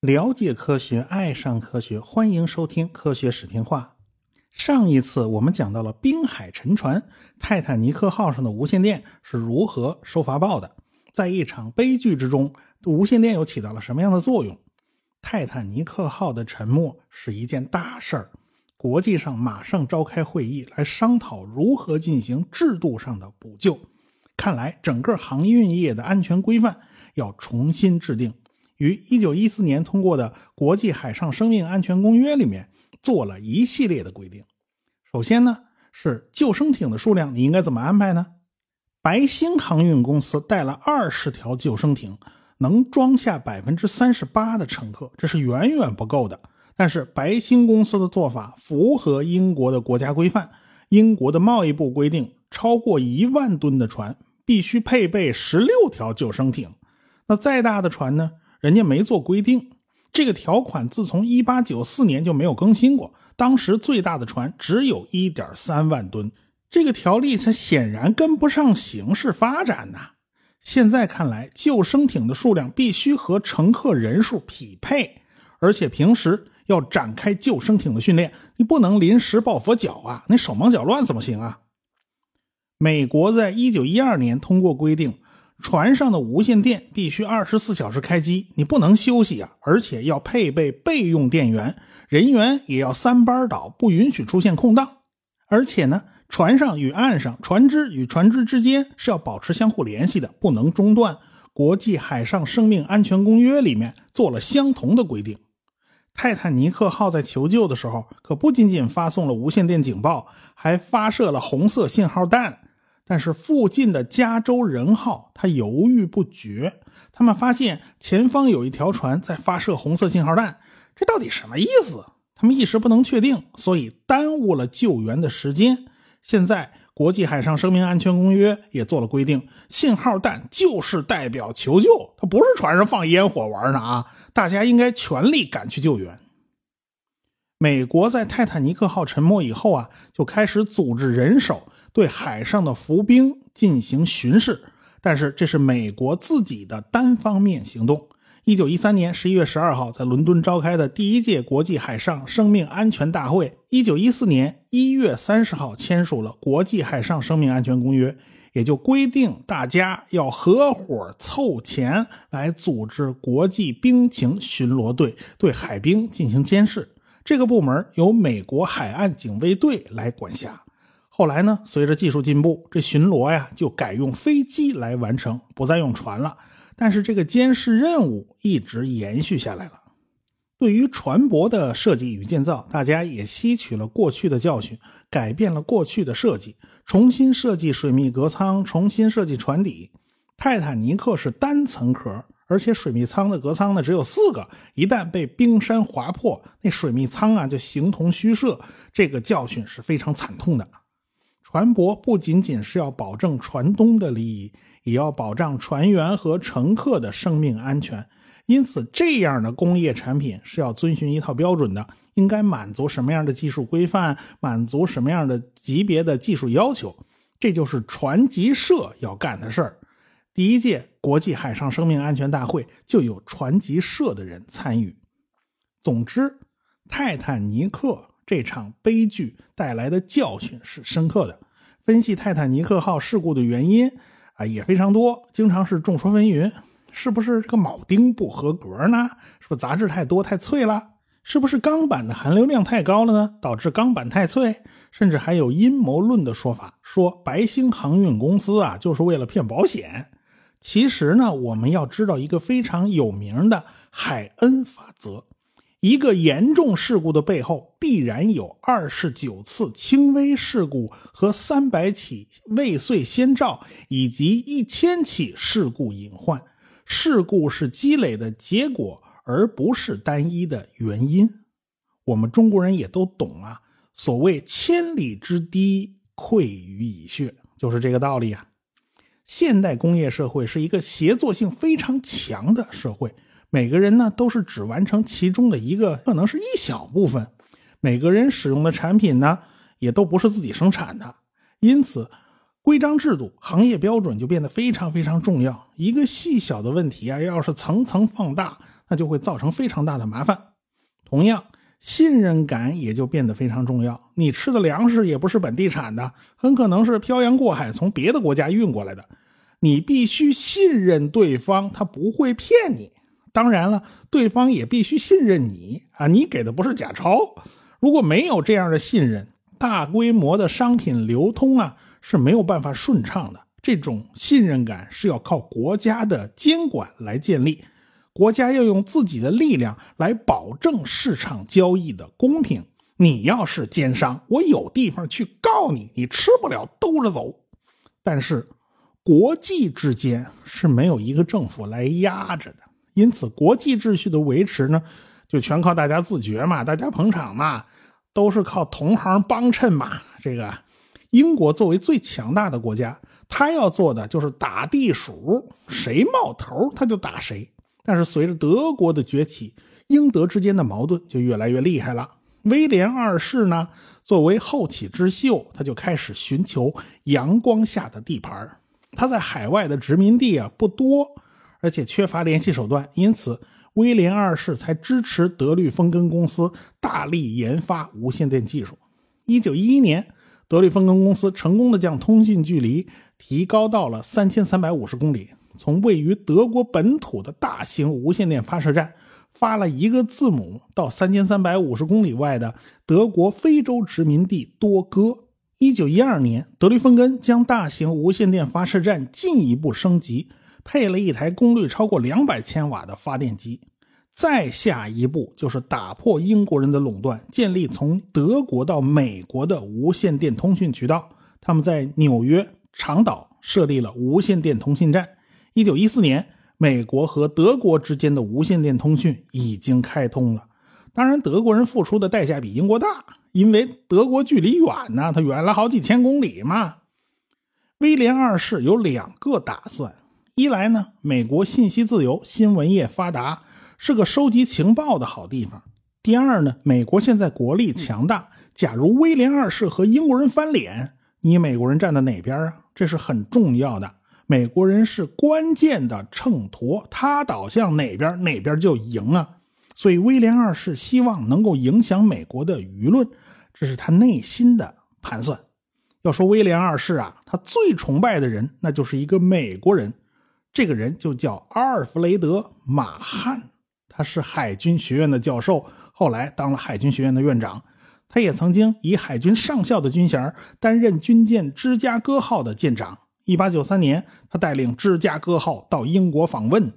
了解科学，爱上科学，欢迎收听《科学视频化》。上一次我们讲到了滨海沉船泰坦尼克号上的无线电是如何收发报的，在一场悲剧之中，无线电又起到了什么样的作用？泰坦尼克号的沉没是一件大事儿，国际上马上召开会议来商讨如何进行制度上的补救。看来整个航运业的安全规范要重新制定。于1914年通过的《国际海上生命安全公约》里面做了一系列的规定。首先呢，是救生艇的数量你应该怎么安排呢？白星航运公司带了二十条救生艇，能装下百分之三十八的乘客，这是远远不够的。但是白星公司的做法符合英国的国家规范，英国的贸易部规定，超过一万吨的船必须配备十六条救生艇。那再大的船呢？人家没做规定，这个条款自从一八九四年就没有更新过。当时最大的船只有一点三万吨，这个条例它显然跟不上形势发展呐。现在看来，救生艇的数量必须和乘客人数匹配，而且平时要展开救生艇的训练，你不能临时抱佛脚啊，你手忙脚乱怎么行啊？美国在一九一二年通过规定。船上的无线电必须二十四小时开机，你不能休息啊！而且要配备备用电源，人员也要三班倒，不允许出现空档。而且呢，船上与岸上、船只与船只之间是要保持相互联系的，不能中断。国际海上生命安全公约里面做了相同的规定。泰坦尼克号在求救的时候，可不仅仅发送了无线电警报，还发射了红色信号弹。但是附近的加州人号他犹豫不决，他们发现前方有一条船在发射红色信号弹，这到底什么意思？他们一时不能确定，所以耽误了救援的时间。现在国际海上生命安全公约也做了规定，信号弹就是代表求救，它不是船上放烟火玩呢啊！大家应该全力赶去救援。美国在泰坦尼克号沉没以后啊，就开始组织人手。对海上的浮兵进行巡视，但是这是美国自己的单方面行动。一九一三年十一月十二号，在伦敦召开的第一届国际海上生命安全大会，一九一四年一月三十号签署了《国际海上生命安全公约》，也就规定大家要合伙凑钱来组织国际兵情巡逻队，对海兵进行监视。这个部门由美国海岸警卫队来管辖。后来呢？随着技术进步，这巡逻呀就改用飞机来完成，不再用船了。但是这个监视任务一直延续下来了。对于船舶的设计与建造，大家也吸取了过去的教训，改变了过去的设计，重新设计水密隔舱，重新设计船底。泰坦尼克是单层壳，而且水密舱的隔舱呢只有四个，一旦被冰山划破，那水密舱啊就形同虚设。这个教训是非常惨痛的。船舶不仅仅是要保证船东的利益，也要保障船员和乘客的生命安全。因此，这样的工业产品是要遵循一套标准的，应该满足什么样的技术规范，满足什么样的级别的技术要求。这就是船级社要干的事儿。第一届国际海上生命安全大会就有船级社的人参与。总之，泰坦尼克。这场悲剧带来的教训是深刻的。分析泰坦尼克号事故的原因啊也非常多，经常是众说纷纭。是不是这个铆钉不合格呢？是不是杂质太多太脆了？是不是钢板的含硫量太高了呢？导致钢板太脆？甚至还有阴谋论的说法，说白星航运公司啊就是为了骗保险。其实呢，我们要知道一个非常有名的海恩法则。一个严重事故的背后，必然有二十九次轻微事故和三百起未遂先兆，以及一千起事故隐患。事故是积累的结果，而不是单一的原因。我们中国人也都懂啊，所谓“千里之堤，溃于蚁穴”，就是这个道理啊。现代工业社会是一个协作性非常强的社会。每个人呢都是只完成其中的一个，可能是一小部分。每个人使用的产品呢也都不是自己生产的，因此，规章制度、行业标准就变得非常非常重要。一个细小的问题啊，要是层层放大，那就会造成非常大的麻烦。同样，信任感也就变得非常重要。你吃的粮食也不是本地产的，很可能是漂洋过海从别的国家运过来的。你必须信任对方，他不会骗你。当然了，对方也必须信任你啊，你给的不是假钞。如果没有这样的信任，大规模的商品流通啊是没有办法顺畅的。这种信任感是要靠国家的监管来建立。国家要用自己的力量来保证市场交易的公平。你要是奸商，我有地方去告你，你吃不了兜着走。但是，国际之间是没有一个政府来压着的，因此国际秩序的维持呢，就全靠大家自觉嘛，大家捧场嘛，都是靠同行帮衬嘛。这个英国作为最强大的国家，他要做的就是打地鼠，谁冒头他就打谁。但是随着德国的崛起，英德之间的矛盾就越来越厉害了。威廉二世呢，作为后起之秀，他就开始寻求阳光下的地盘。他在海外的殖民地啊不多，而且缺乏联系手段，因此威廉二世才支持德律风根公司大力研发无线电技术。一九一一年，德律风根公司成功的将通信距离提高到了三千三百五十公里。从位于德国本土的大型无线电发射站发了一个字母到三千三百五十公里外的德国非洲殖民地多哥。一九一二年，德律风根将大型无线电发射站进一步升级，配了一台功率超过两百千瓦的发电机。再下一步就是打破英国人的垄断，建立从德国到美国的无线电通讯渠道。他们在纽约长岛设立了无线电通信站。一九一四年，美国和德国之间的无线电通讯已经开通了。当然，德国人付出的代价比英国大，因为德国距离远呢，它远了好几千公里嘛。威廉二世有两个打算：一来呢，美国信息自由，新闻业发达，是个收集情报的好地方；第二呢，美国现在国力强大，假如威廉二世和英国人翻脸，你美国人站在哪边啊？这是很重要的。美国人是关键的秤砣，他倒向哪边，哪边就赢啊！所以威廉二世希望能够影响美国的舆论，这是他内心的盘算。要说威廉二世啊，他最崇拜的人那就是一个美国人，这个人就叫阿尔弗雷德·马汉，他是海军学院的教授，后来当了海军学院的院长。他也曾经以海军上校的军衔担任军舰芝加哥号的舰长。一八九三年，他带领芝加哥号到英国访问。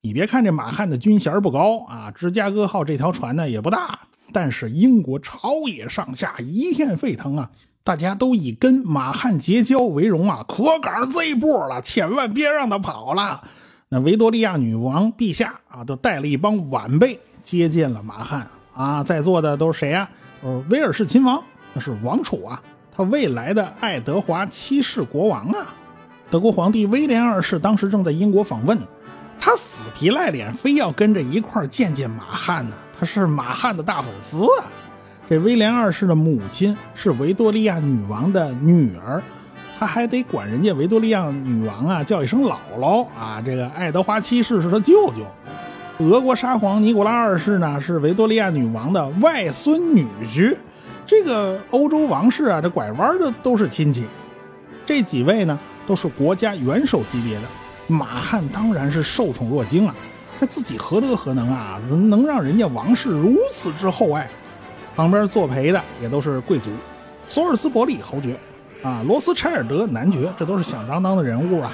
你别看这马汉的军衔不高啊，芝加哥号这条船呢也不大，但是英国朝野上下一片沸腾啊！大家都以跟马汉结交为荣啊，可赶上这一步了，千万别让他跑了。那维多利亚女王陛下啊，都带了一帮晚辈接见了马汉啊，在座的都是谁啊？都是威尔士亲王，那是王储啊，他未来的爱德华七世国王啊。德国皇帝威廉二世当时正在英国访问，他死皮赖脸非要跟着一块儿见见马汉呢。他是马汉的大粉丝啊。这威廉二世的母亲是维多利亚女王的女儿，他还得管人家维多利亚女王啊叫一声姥姥啊。这个爱德华七世是他舅舅，俄国沙皇尼古拉二世呢是维多利亚女王的外孙女婿。这个欧洲王室啊，这拐弯的都是亲戚。这几位呢？都是国家元首级别的，马汉当然是受宠若惊啊！他自己何德何能啊？能能让人家王室如此之厚爱？旁边作陪的也都是贵族，索尔斯伯里侯爵啊，罗斯柴尔德男爵，这都是响当当的人物啊。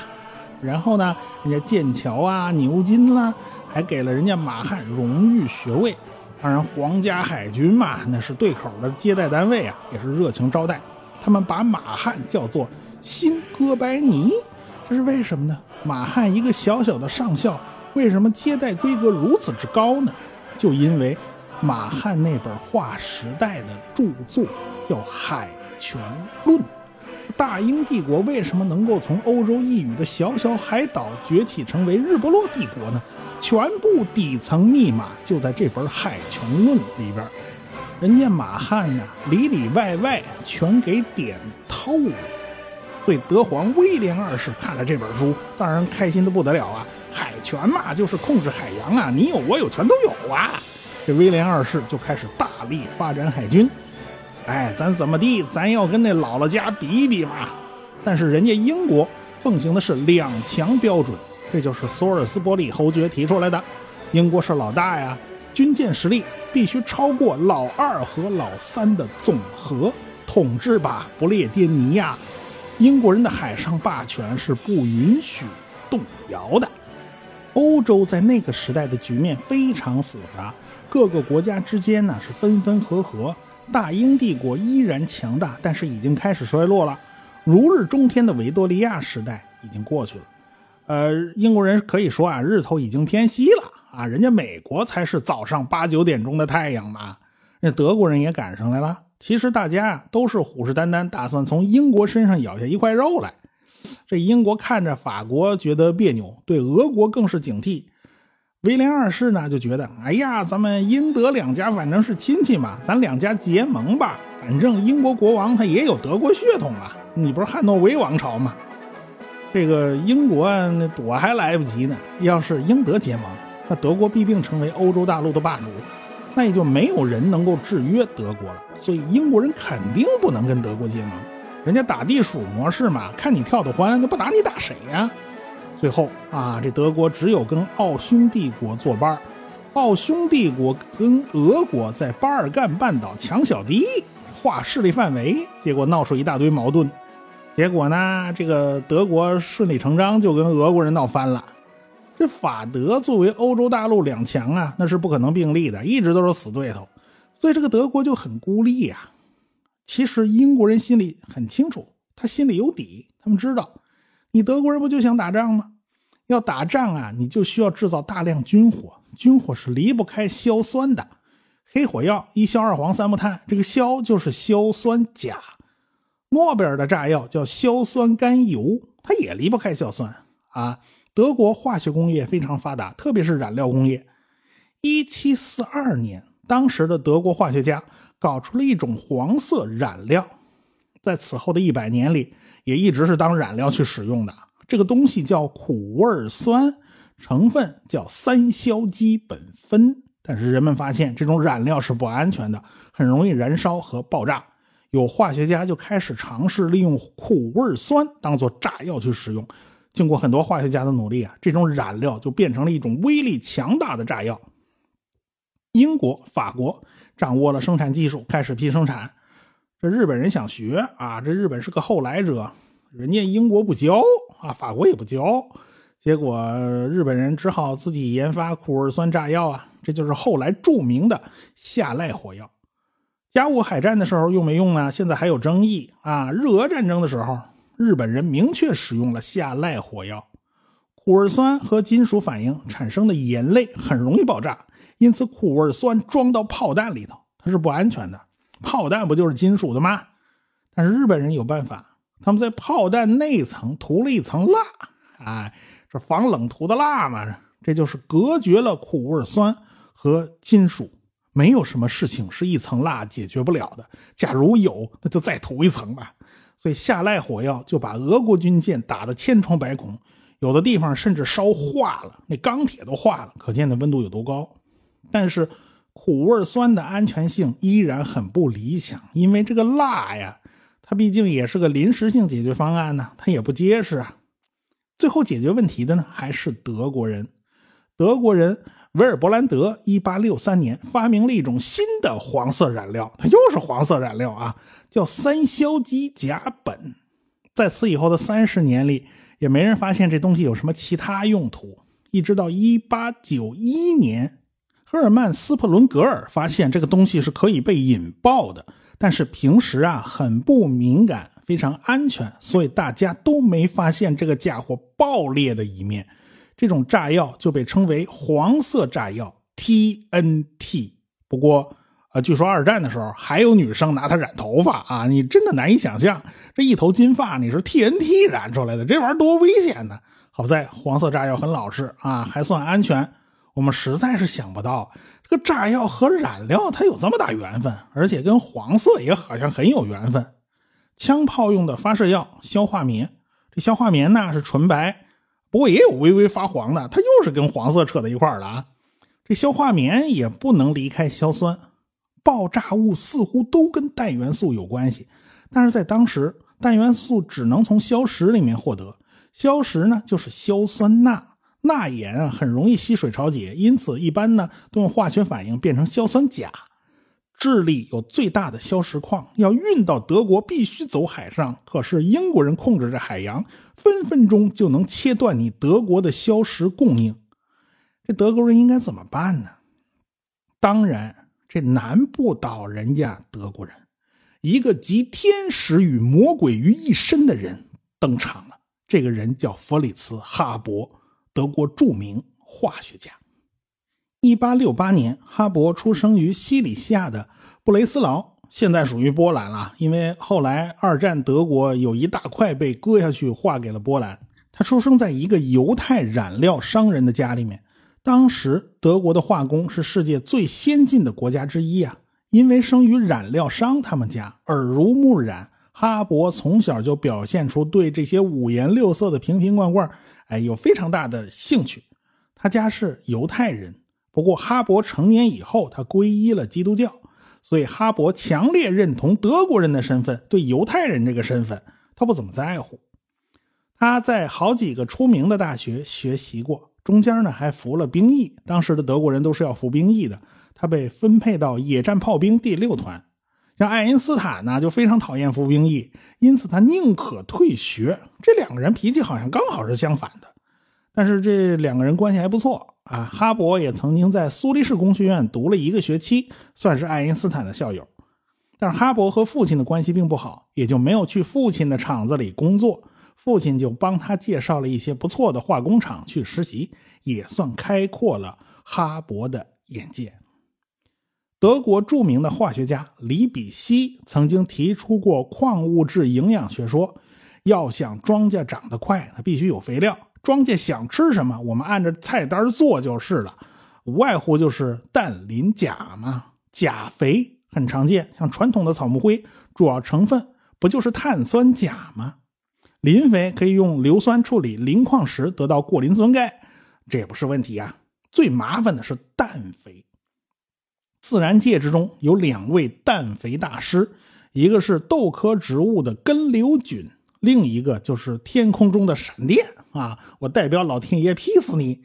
然后呢，人家剑桥啊、牛津啦，还给了人家马汉荣誉学位。当然，皇家海军嘛，那是对口的接待单位啊，也是热情招待。他们把马汉叫做。新哥白尼，这是为什么呢？马汉一个小小的上校，为什么接待规格如此之高呢？就因为马汉那本划时代的著作叫《海权论》。大英帝国为什么能够从欧洲一隅的小小海岛崛起成为日不落帝国呢？全部底层密码就在这本《海权论》里边。人家马汉呢，里里外外全给点透了。所以德皇威廉二世看了这本书，当然开心的不得了啊！海权嘛，就是控制海洋啊，你有我有全都有啊！这威廉二世就开始大力发展海军。哎，咱怎么地，咱要跟那姥姥家比一比嘛。但是人家英国奉行的是两强标准，这就是索尔斯伯里侯爵提出来的。英国是老大呀，军舰实力必须超过老二和老三的总和，统治吧不列颠尼亚。英国人的海上霸权是不允许动摇的。欧洲在那个时代的局面非常复杂，各个国家之间呢是分分合合。大英帝国依然强大，但是已经开始衰落了。如日中天的维多利亚时代已经过去了。呃，英国人可以说啊，日头已经偏西了啊，人家美国才是早上八九点钟的太阳嘛。那德国人也赶上来了。其实大家都是虎视眈眈，打算从英国身上咬下一块肉来。这英国看着法国觉得别扭，对俄国更是警惕。威廉二世呢就觉得，哎呀，咱们英德两家反正是亲戚嘛，咱两家结盟吧。反正英国国王他也有德国血统啊，你不是汉诺威王朝吗？这个英国躲还来不及呢。要是英德结盟，那德国必定成为欧洲大陆的霸主。那也就没有人能够制约德国了，所以英国人肯定不能跟德国结盟。人家打地鼠模式嘛，看你跳得欢，就不打你打谁呀？最后啊，这德国只有跟奥匈帝国作伴奥匈帝国跟俄国在巴尔干半岛抢小弟，划势力范围，结果闹出一大堆矛盾。结果呢，这个德国顺理成章就跟俄国人闹翻了。这法德作为欧洲大陆两强啊，那是不可能并立的，一直都是死对头，所以这个德国就很孤立呀。其实英国人心里很清楚，他心里有底，他们知道，你德国人不就想打仗吗？要打仗啊，你就需要制造大量军火，军火是离不开硝酸的，黑火药一硝二黄三木炭，这个硝就是硝酸钾。诺贝尔的炸药叫硝酸甘油，它也离不开硝酸啊。德国化学工业非常发达，特别是染料工业。一七四二年，当时的德国化学家搞出了一种黄色染料，在此后的一百年里，也一直是当染料去使用的。这个东西叫苦味酸，成分叫三硝基苯酚。但是人们发现这种染料是不安全的，很容易燃烧和爆炸。有化学家就开始尝试利用苦味酸当做炸药去使用。经过很多化学家的努力啊，这种染料就变成了一种威力强大的炸药。英国、法国掌握了生产技术，开始批生产。这日本人想学啊，这日本是个后来者，人家英国不教啊，法国也不教，结果日本人只好自己研发苦味酸炸药啊，这就是后来著名的下濑火药。甲午海战的时候用没用呢？现在还有争议啊。日俄战争的时候。日本人明确使用了下濑火药，苦味酸和金属反应产生的盐类很容易爆炸，因此苦味酸装到炮弹里头，它是不安全的。炮弹不就是金属的吗？但是日本人有办法，他们在炮弹内层涂了一层蜡，哎，这防冷涂的蜡嘛，这就是隔绝了苦味酸和金属。没有什么事情是一层蜡解决不了的，假如有，那就再涂一层吧。所以下濑火药就把俄国军舰打得千疮百孔，有的地方甚至烧化了，那钢铁都化了，可见的温度有多高。但是苦味酸的安全性依然很不理想，因为这个蜡呀，它毕竟也是个临时性解决方案呢，它也不结实啊。最后解决问题的呢，还是德国人，德国人。维尔伯兰德一八六三年发明了一种新的黄色染料，它又是黄色染料啊，叫三硝基甲苯。在此以后的三十年里，也没人发现这东西有什么其他用途。一直到一八九一年，赫尔曼斯普伦格尔发现这个东西是可以被引爆的，但是平时啊很不敏感，非常安全，所以大家都没发现这个家伙爆裂的一面。这种炸药就被称为黄色炸药 TNT。不过，呃，据说二战的时候还有女生拿它染头发啊！你真的难以想象，这一头金发你是 TNT 染出来的，这玩意儿多危险呢！好在黄色炸药很老实啊，还算安全。我们实在是想不到，这个炸药和染料它有这么大缘分，而且跟黄色也好像很有缘分。枪炮用的发射药硝化棉，这硝化棉呢是纯白，不过也有微微发黄的，它又是跟黄色扯在一块儿了啊。这硝化棉也不能离开硝酸，爆炸物似乎都跟氮元素有关系，但是在当时，氮元素只能从硝石里面获得，硝石呢就是硝酸钠。钠盐啊很容易吸水潮解，因此一般呢都用化学反应变成硝酸钾。智利有最大的硝石矿，要运到德国必须走海上，可是英国人控制着海洋，分分钟就能切断你德国的硝石供应。这德国人应该怎么办呢？当然，这难不倒人家德国人。一个集天使与魔鬼于一身的人登场了，这个人叫弗里茨·哈勃。德国著名化学家。一八六八年，哈勃出生于西里西亚的布雷斯劳，现在属于波兰了。因为后来二战德国有一大块被割下去，划给了波兰。他出生在一个犹太染料商人的家里面。当时德国的化工是世界最先进的国家之一啊。因为生于染料商他们家，耳濡目染，哈勃从小就表现出对这些五颜六色的瓶瓶罐罐。哎，有非常大的兴趣。他家是犹太人，不过哈勃成年以后，他皈依了基督教，所以哈勃强烈认同德国人的身份，对犹太人这个身份他不怎么在乎。他在好几个出名的大学学习过，中间呢还服了兵役。当时的德国人都是要服兵役的，他被分配到野战炮兵第六团。像爱因斯坦呢，就非常讨厌服兵役，因此他宁可退学。这两个人脾气好像刚好是相反的，但是这两个人关系还不错啊。哈勃也曾经在苏黎世工学院读了一个学期，算是爱因斯坦的校友。但是哈勃和父亲的关系并不好，也就没有去父亲的厂子里工作。父亲就帮他介绍了一些不错的化工厂去实习，也算开阔了哈勃的眼界。德国著名的化学家李比希曾经提出过矿物质营养学说：要想庄稼长得快，那必须有肥料。庄稼想吃什么，我们按照菜单做就是了。无外乎就是氮、磷、钾嘛。钾肥很常见，像传统的草木灰，主要成分不就是碳酸钾吗？磷肥可以用硫酸处理磷矿石得到过磷酸钙，这也不是问题啊。最麻烦的是氮肥。自然界之中有两位氮肥大师，一个是豆科植物的根瘤菌，另一个就是天空中的闪电啊！我代表老天爷劈死你！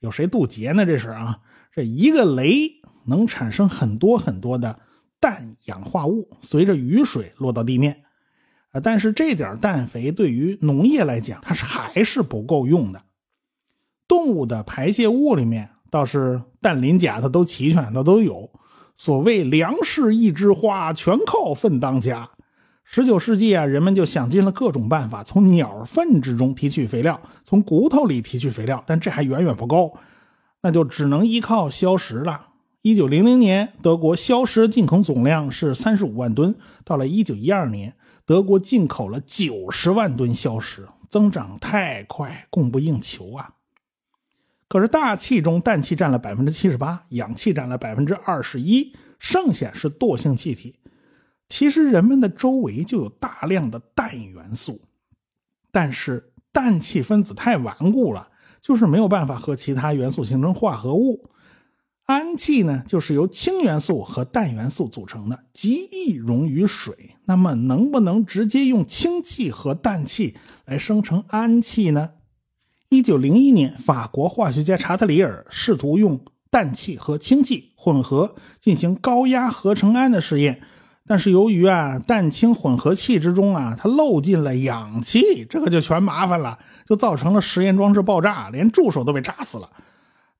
有谁渡劫呢？这是啊！这一个雷能产生很多很多的氮氧化物，随着雨水落到地面啊！但是这点氮肥对于农业来讲，它是还是不够用的。动物的排泄物里面倒是氮、磷、钾，它都齐全，它都有。所谓粮食一枝花，全靠粪当家。十九世纪啊，人们就想尽了各种办法，从鸟粪之中提取肥料，从骨头里提取肥料，但这还远远不够，那就只能依靠硝石了。一九零零年，德国硝石进口总量是三十五万吨，到了一九一二年，德国进口了九十万吨硝石，增长太快，供不应求啊。可是大气中氮气占了百分之七十八，氧气占了百分之二十一，剩下是惰性气体。其实人们的周围就有大量的氮元素，但是氮气分子太顽固了，就是没有办法和其他元素形成化合物。氨气呢，就是由氢元素和氮元素组成的，极易溶于水。那么能不能直接用氢气和氮气来生成氨气呢？一九零一年，法国化学家查特里尔试图用氮气和氢气混合进行高压合成氨的试验，但是由于啊氮氢混合气之中啊它漏进了氧气，这个就全麻烦了，就造成了实验装置爆炸，连助手都被炸死了。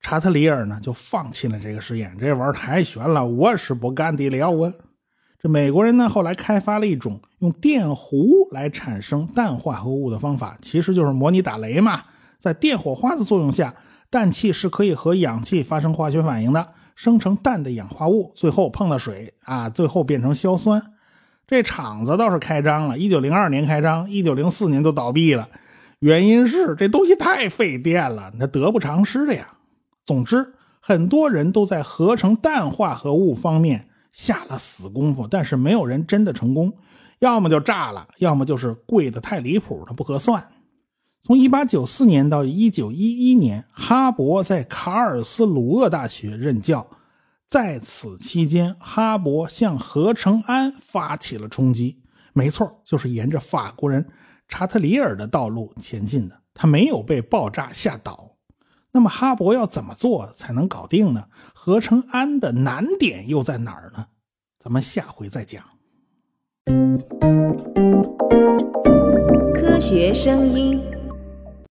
查特里尔呢就放弃了这个实验，这玩意儿太悬了，我是不干的了啊！这美国人呢后来开发了一种用电弧来产生氮化合物的方法，其实就是模拟打雷嘛。在电火花的作用下，氮气是可以和氧气发生化学反应的，生成氮的氧化物，最后碰了水啊，最后变成硝酸。这厂子倒是开张了，一九零二年开张，一九零四年就倒闭了。原因是这东西太费电了，那得不偿失的呀。总之，很多人都在合成氮化合物方面下了死功夫，但是没有人真的成功。要么就炸了，要么就是贵的太离谱，它不合算。从1894年到1911年，哈勃在卡尔斯鲁厄大学任教，在此期间，哈勃向合成氨发起了冲击。没错，就是沿着法国人查特里尔的道路前进的。他没有被爆炸吓倒。那么，哈勃要怎么做才能搞定呢？合成氨的难点又在哪儿呢？咱们下回再讲。科学声音。